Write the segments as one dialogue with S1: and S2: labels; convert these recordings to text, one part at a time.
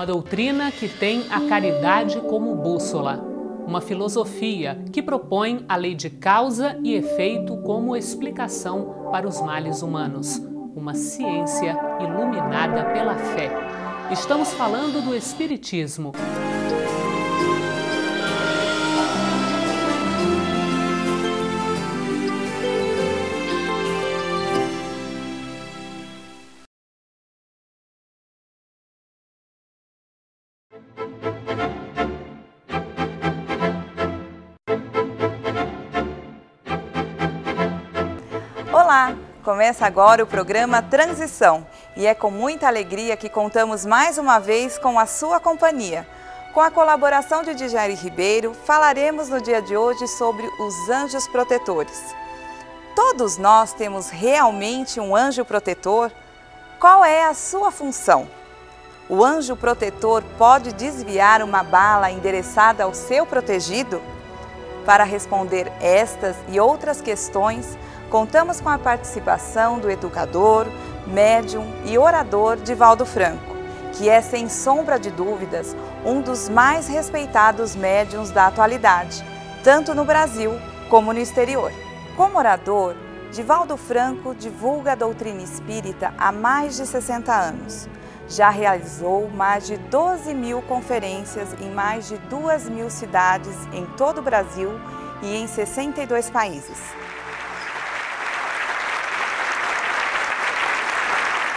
S1: uma doutrina que tem a caridade como bússola, uma filosofia que propõe a lei de causa e efeito como explicação para os males humanos, uma ciência iluminada pela fé. Estamos falando do Espiritismo.
S2: Começa agora o programa Transição e é com muita alegria que contamos mais uma vez com a sua companhia. Com a colaboração de Djairi Ribeiro, falaremos no dia de hoje sobre os anjos protetores. Todos nós temos realmente um anjo protetor? Qual é a sua função? O anjo protetor pode desviar uma bala endereçada ao seu protegido? Para responder estas e outras questões, contamos com a participação do educador, médium e orador Divaldo Franco, que é, sem sombra de dúvidas, um dos mais respeitados médiums da atualidade, tanto no Brasil como no exterior. Como orador, Divaldo Franco divulga a doutrina espírita há mais de 60 anos. Já realizou mais de 12 mil conferências em mais de 2 mil cidades em todo o Brasil e em 62 países.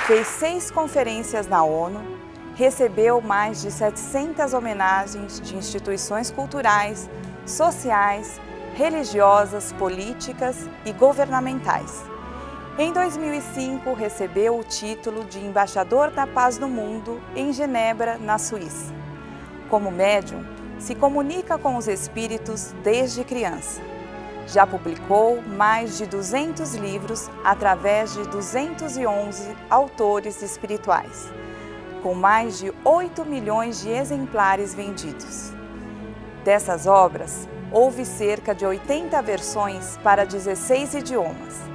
S2: Fez seis conferências na ONU, recebeu mais de 700 homenagens de instituições culturais, sociais, religiosas, políticas e governamentais. Em 2005, recebeu o título de Embaixador da Paz no Mundo em Genebra, na Suíça. Como médium, se comunica com os espíritos desde criança. Já publicou mais de 200 livros através de 211 autores espirituais, com mais de 8 milhões de exemplares vendidos. Dessas obras, houve cerca de 80 versões para 16 idiomas.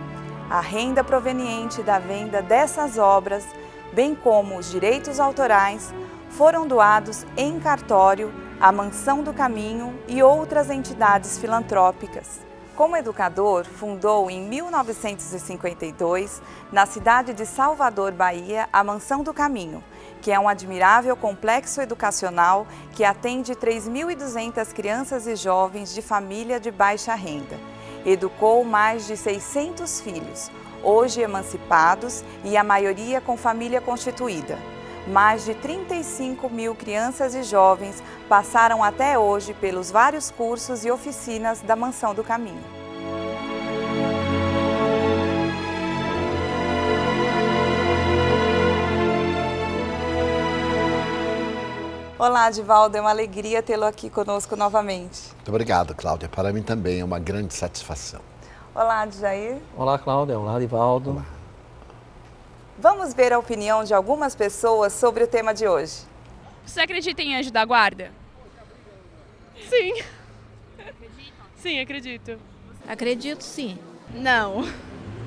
S2: A renda proveniente da venda dessas obras, bem como os direitos autorais, foram doados em cartório à Mansão do Caminho e outras entidades filantrópicas. Como educador, fundou em 1952, na cidade de Salvador, Bahia, a Mansão do Caminho, que é um admirável complexo educacional que atende 3.200 crianças e jovens de família de baixa renda. Educou mais de 600 filhos, hoje emancipados e a maioria com família constituída. Mais de 35 mil crianças e jovens passaram até hoje pelos vários cursos e oficinas da Mansão do Caminho. Olá, Divaldo, é uma alegria tê-lo aqui conosco novamente.
S3: Muito obrigado, Cláudia. Para mim também é uma grande satisfação.
S2: Olá, Jair.
S4: Olá, Cláudia. Olá, Divaldo. Olá.
S2: Vamos ver a opinião de algumas pessoas sobre o tema de hoje.
S5: Você acredita em anjo da guarda? Sim. Sim, acredito.
S6: Acredito sim.
S5: Não.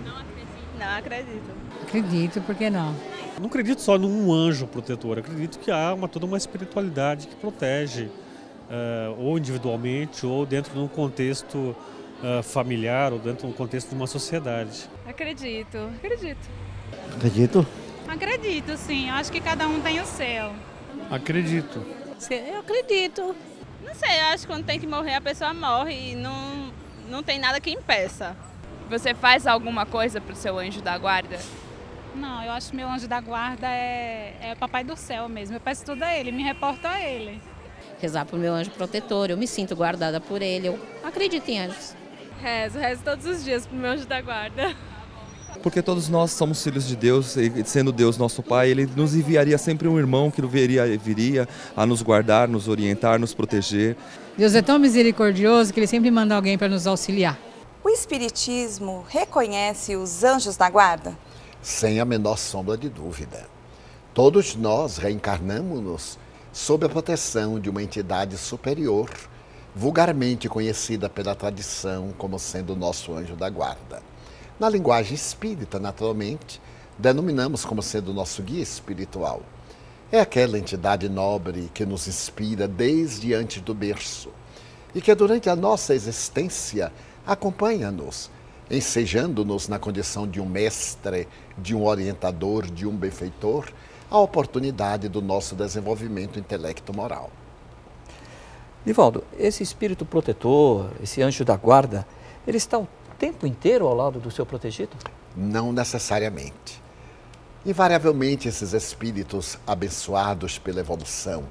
S6: Não acredito.
S5: Não acredito.
S7: Acredito, por que não?
S8: Não acredito só num anjo protetor, acredito que há uma, toda uma espiritualidade que protege, uh, ou individualmente, ou dentro de um contexto uh, familiar, ou dentro de um contexto de uma sociedade.
S5: Acredito, acredito.
S4: Acredito?
S9: Acredito, sim. Acho que cada um tem o seu.
S8: Acredito.
S6: Eu acredito.
S5: Não sei, eu acho que quando tem que morrer, a pessoa morre e não, não tem nada que impeça. Você faz alguma coisa pro seu anjo da guarda?
S9: Não, eu acho que meu anjo da guarda é, é o papai do céu mesmo. Eu peço tudo a ele, me reporto a ele.
S6: Rezar pro meu anjo protetor, eu me sinto guardada por ele. Eu acredito em anjos.
S5: Rezo, rezo todos os dias pro meu anjo da guarda.
S10: Porque todos nós somos filhos de Deus, e sendo Deus nosso Pai, Ele nos enviaria sempre um irmão que viria, viria a nos guardar, nos orientar, nos proteger.
S7: Deus é tão misericordioso que Ele sempre manda alguém para nos auxiliar.
S2: O Espiritismo reconhece os anjos da guarda?
S3: Sem a menor sombra de dúvida. Todos nós reencarnamos-nos sob a proteção de uma entidade superior, vulgarmente conhecida pela tradição como sendo o nosso anjo da guarda. Na linguagem espírita, naturalmente, denominamos como sendo o nosso guia espiritual. É aquela entidade nobre que nos inspira desde antes do berço e que durante a nossa existência acompanha-nos, ensejando-nos na condição de um mestre, de um orientador, de um benfeitor, a oportunidade do nosso desenvolvimento intelecto-moral.
S4: Divaldo, esse espírito protetor, esse anjo da guarda, ele está o tempo inteiro ao lado do seu protegido?
S3: Não necessariamente. Invariavelmente, esses espíritos abençoados pela evolução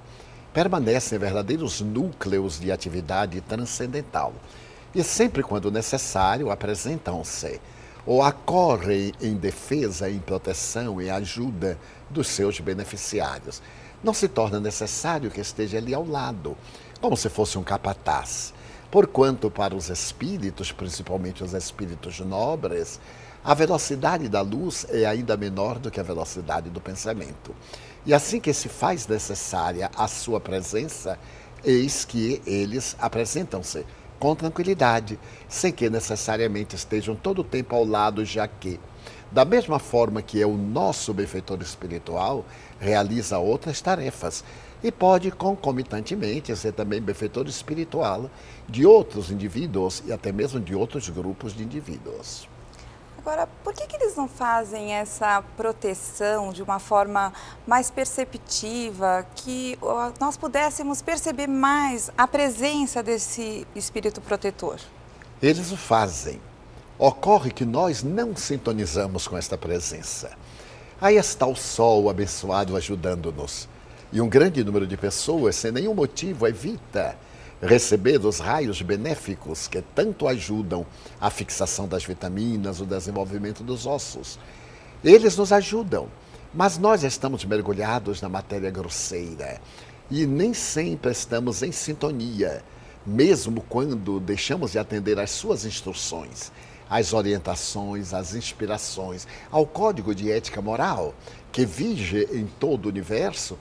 S3: permanecem verdadeiros núcleos de atividade transcendental e, sempre quando necessário, apresentam-se ou acorrem em defesa, em proteção, em ajuda dos seus beneficiários. Não se torna necessário que esteja ali ao lado, como se fosse um capataz. Porquanto, para os espíritos, principalmente os espíritos nobres, a velocidade da luz é ainda menor do que a velocidade do pensamento. E assim que se faz necessária a sua presença, eis que eles apresentam-se com tranquilidade, sem que necessariamente estejam todo o tempo ao lado, já que, da mesma forma que é o nosso benfeitor espiritual, realiza outras tarefas e pode concomitantemente ser também benfeitor espiritual de outros indivíduos e até mesmo de outros grupos de indivíduos.
S2: Agora, por que, que eles não fazem essa proteção de uma forma mais perceptiva, que nós pudéssemos perceber mais a presença desse espírito protetor?
S3: Eles o fazem. Ocorre que nós não sintonizamos com esta presença. Aí está o sol abençoado ajudando-nos. E um grande número de pessoas, sem nenhum motivo, evita receber os raios benéficos que tanto ajudam a fixação das vitaminas, o desenvolvimento dos ossos. Eles nos ajudam, mas nós estamos mergulhados na matéria grosseira e nem sempre estamos em sintonia, mesmo quando deixamos de atender às suas instruções, às orientações, às inspirações, ao código de ética moral que vige em todo o universo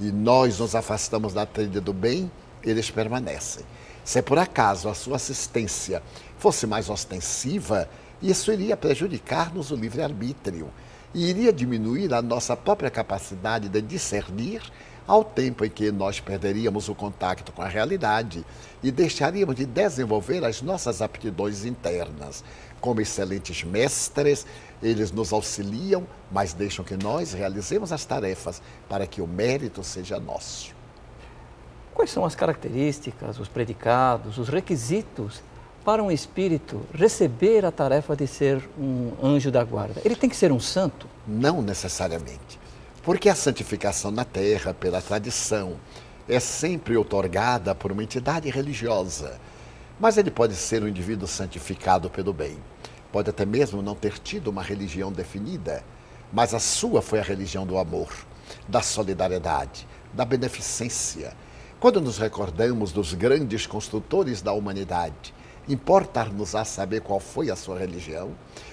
S3: e nós nos afastamos da trilha do bem eles permanecem. Se por acaso a sua assistência fosse mais ostensiva, isso iria prejudicar-nos o livre-arbítrio e iria diminuir a nossa própria capacidade de discernir ao tempo em que nós perderíamos o contato com a realidade e deixaríamos de desenvolver as nossas aptidões internas. Como excelentes mestres, eles nos auxiliam, mas deixam que nós realizemos as tarefas para que o mérito seja nosso.
S4: Quais são as características, os predicados, os requisitos para um espírito receber a tarefa de ser um anjo da guarda? Ele tem que ser um santo?
S3: Não necessariamente. Porque a santificação na terra, pela tradição, é sempre otorgada por uma entidade religiosa. Mas ele pode ser um indivíduo santificado pelo bem. Pode até mesmo não ter tido uma religião definida, mas a sua foi a religião do amor, da solidariedade, da beneficência quando nos recordamos dos grandes construtores da humanidade, importar-nos a saber qual foi a sua religião,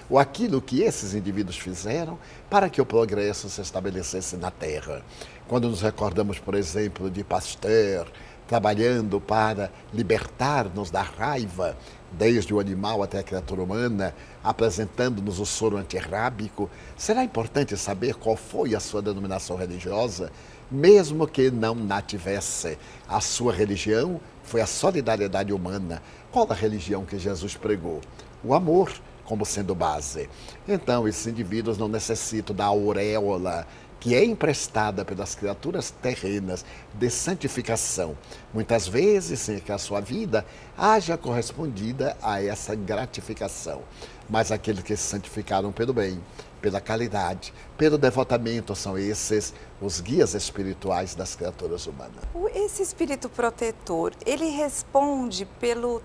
S3: ou aquilo que esses indivíduos fizeram para que o progresso se estabelecesse na Terra. Quando nos recordamos, por exemplo, de Pasteur, trabalhando para libertar-nos da raiva, desde o animal até a criatura humana, apresentando-nos o soro antirrábico, será importante saber qual foi a sua denominação religiosa mesmo que não na tivesse. A sua religião foi a solidariedade humana. Qual a religião que Jesus pregou? O amor como sendo base. Então, esses indivíduos não necessitam da auréola que é emprestada pelas criaturas terrenas de santificação, muitas vezes sem que a sua vida haja correspondida a essa gratificação. Mas aqueles que se santificaram pelo bem, pela caridade, pelo devotamento, são esses os guias espirituais das criaturas humanas.
S2: Esse espírito protetor, ele responde pelo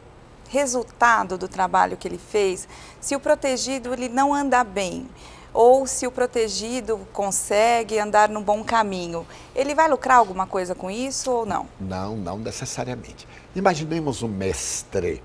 S2: resultado do trabalho que ele fez, se o protegido ele não anda bem, ou se o protegido consegue andar no bom caminho. Ele vai lucrar alguma coisa com isso ou não?
S3: Não, não necessariamente. Imaginemos um mestre,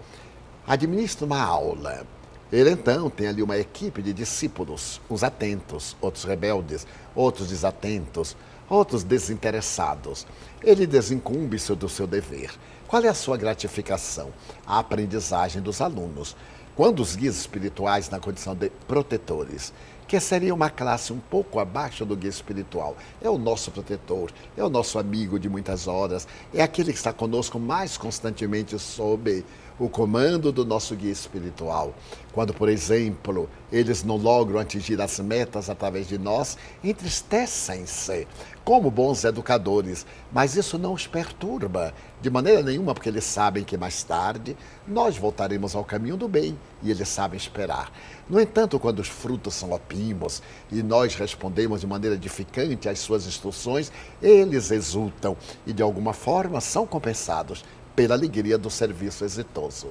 S3: administra uma aula. Ele então tem ali uma equipe de discípulos, uns atentos, outros rebeldes, outros desatentos, outros desinteressados. Ele desincumbe-se do seu dever. Qual é a sua gratificação? A aprendizagem dos alunos. Quando os guias espirituais, na condição de protetores, que seria uma classe um pouco abaixo do guia espiritual. É o nosso protetor, é o nosso amigo de muitas horas, é aquele que está conosco mais constantemente sob o comando do nosso guia espiritual. Quando, por exemplo, eles não logram atingir as metas através de nós, entristecem-se como bons educadores, mas isso não os perturba de maneira nenhuma, porque eles sabem que mais tarde nós voltaremos ao caminho do bem e eles sabem esperar. No entanto, quando os frutos são opimos e nós respondemos de maneira edificante às suas instruções, eles exultam e de alguma forma são compensados pela alegria do serviço exitoso.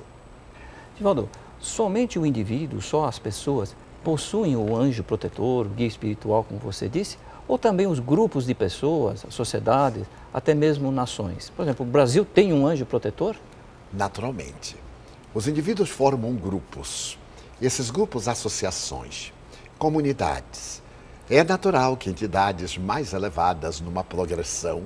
S4: Divaldo, somente o indivíduo, só as pessoas, possuem o anjo protetor, o guia espiritual, como você disse, ou também os grupos de pessoas, sociedades, até mesmo nações? Por exemplo, o Brasil tem um anjo protetor?
S3: Naturalmente. Os indivíduos formam grupos. Esses grupos, associações, comunidades. É natural que entidades mais elevadas numa progressão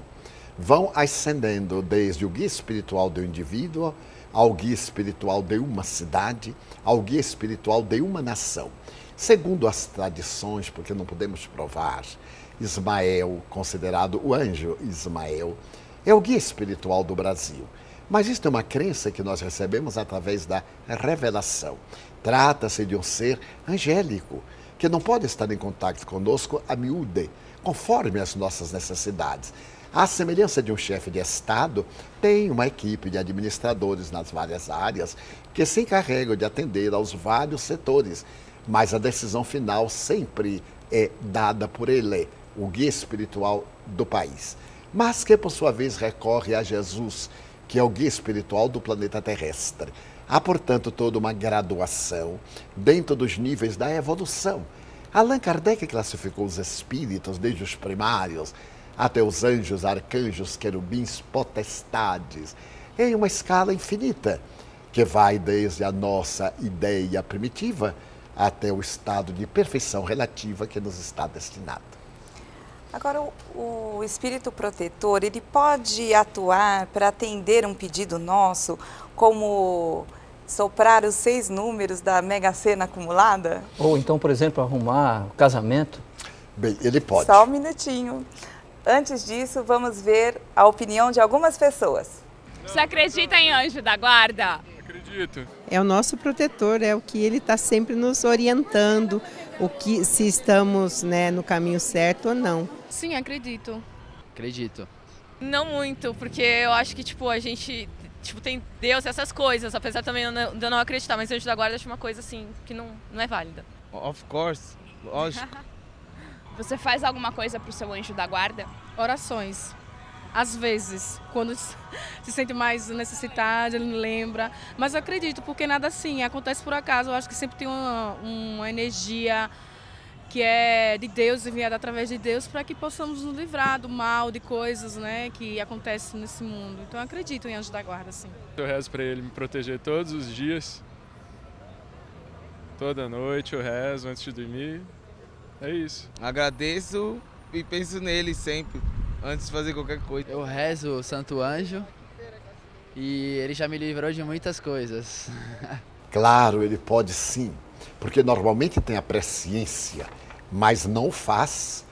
S3: vão ascendendo desde o guia espiritual do indivíduo ao guia espiritual de uma cidade, ao guia espiritual de uma nação. Segundo as tradições, porque não podemos provar, Ismael, considerado o anjo Ismael, é o guia espiritual do Brasil. Mas isto é uma crença que nós recebemos através da revelação. Trata-se de um ser angélico, que não pode estar em contato conosco a miúde, conforme as nossas necessidades. À semelhança de um chefe de Estado, tem uma equipe de administradores nas várias áreas que se encarregam de atender aos vários setores, mas a decisão final sempre é dada por ele, o guia espiritual do país. Mas que, por sua vez, recorre a Jesus, que é o guia espiritual do planeta terrestre. Há, portanto, toda uma graduação dentro dos níveis da evolução. Allan Kardec classificou os espíritos desde os primários até os anjos, arcanjos, querubins, potestades, em uma escala infinita, que vai desde a nossa ideia primitiva até o estado de perfeição relativa que nos está destinado.
S2: Agora, o, o espírito protetor, ele pode atuar para atender um pedido nosso, como soprar os seis números da Mega Sena acumulada?
S4: Ou então, por exemplo, arrumar o casamento?
S3: Bem, ele pode.
S2: Só um minutinho. Antes disso, vamos ver a opinião de algumas pessoas.
S5: Você acredita em anjo da guarda?
S11: Acredito. É o nosso protetor, é o que ele está sempre nos orientando, o que se estamos né, no caminho certo ou não.
S12: Sim, acredito.
S13: Acredito.
S12: Não muito, porque eu acho que tipo a gente tipo tem Deus essas coisas, apesar também de eu não acreditar, mas anjo da guarda acho uma coisa assim que não, não é válida.
S13: Of course, lógico.
S5: Você faz alguma coisa para o seu anjo da guarda?
S9: Orações. Às vezes, quando se sente mais necessitado, ele não lembra. Mas eu acredito, porque nada assim acontece por acaso. Eu acho que sempre tem uma, uma energia que é de Deus, enviada através de Deus, para que possamos nos livrar do mal, de coisas né, que acontecem nesse mundo. Então eu acredito em anjo da guarda, sim.
S14: Eu rezo para ele me proteger todos os dias. Toda noite eu rezo antes de dormir. É isso.
S13: Agradeço e penso nele sempre, antes de fazer qualquer coisa.
S15: Eu rezo o Santo Anjo e ele já me livrou de muitas coisas.
S3: Claro, ele pode sim, porque normalmente tem a presciência, mas não faz,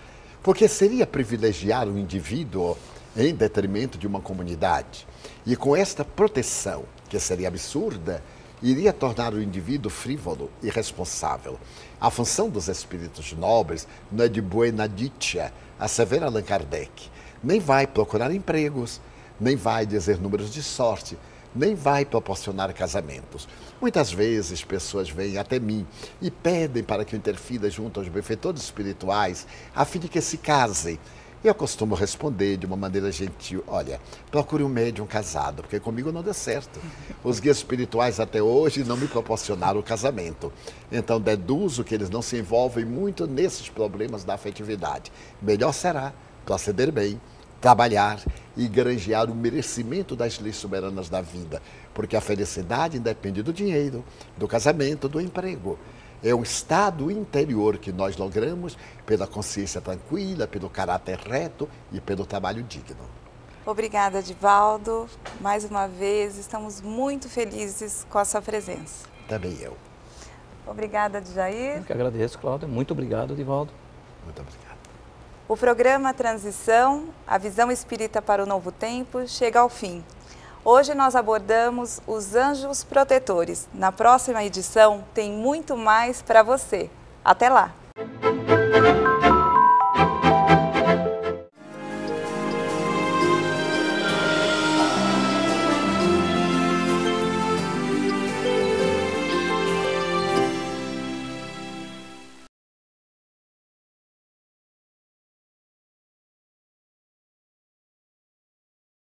S3: porque seria privilegiar o indivíduo em detrimento de uma comunidade. E com esta proteção, que seria absurda, iria tornar o indivíduo frívolo e irresponsável. A função dos espíritos nobres não é de buena dicha, assevera Allan Kardec. Nem vai procurar empregos, nem vai dizer números de sorte, nem vai proporcionar casamentos. Muitas vezes pessoas vêm até mim e pedem para que eu interfira junto aos benfeitores espirituais a fim de que se casem. Eu costumo responder de uma maneira gentil: olha, procure um médium casado, porque comigo não deu certo. Os guias espirituais até hoje não me proporcionaram o casamento. Então deduzo que eles não se envolvem muito nesses problemas da afetividade. Melhor será proceder bem, trabalhar e granjear o merecimento das leis soberanas da vida, porque a felicidade depende do dinheiro, do casamento, do emprego. É um estado interior que nós logramos pela consciência tranquila, pelo caráter reto e pelo trabalho digno.
S2: Obrigada, Divaldo. Mais uma vez, estamos muito felizes com a sua presença.
S3: Também eu.
S2: Obrigada, Jair.
S4: Eu que agradeço, Cláudia. Muito obrigado, Divaldo.
S3: Muito obrigado.
S2: O programa Transição, a visão espírita para o novo tempo, chega ao fim. Hoje nós abordamos os anjos protetores. Na próxima edição tem muito mais para você. Até lá!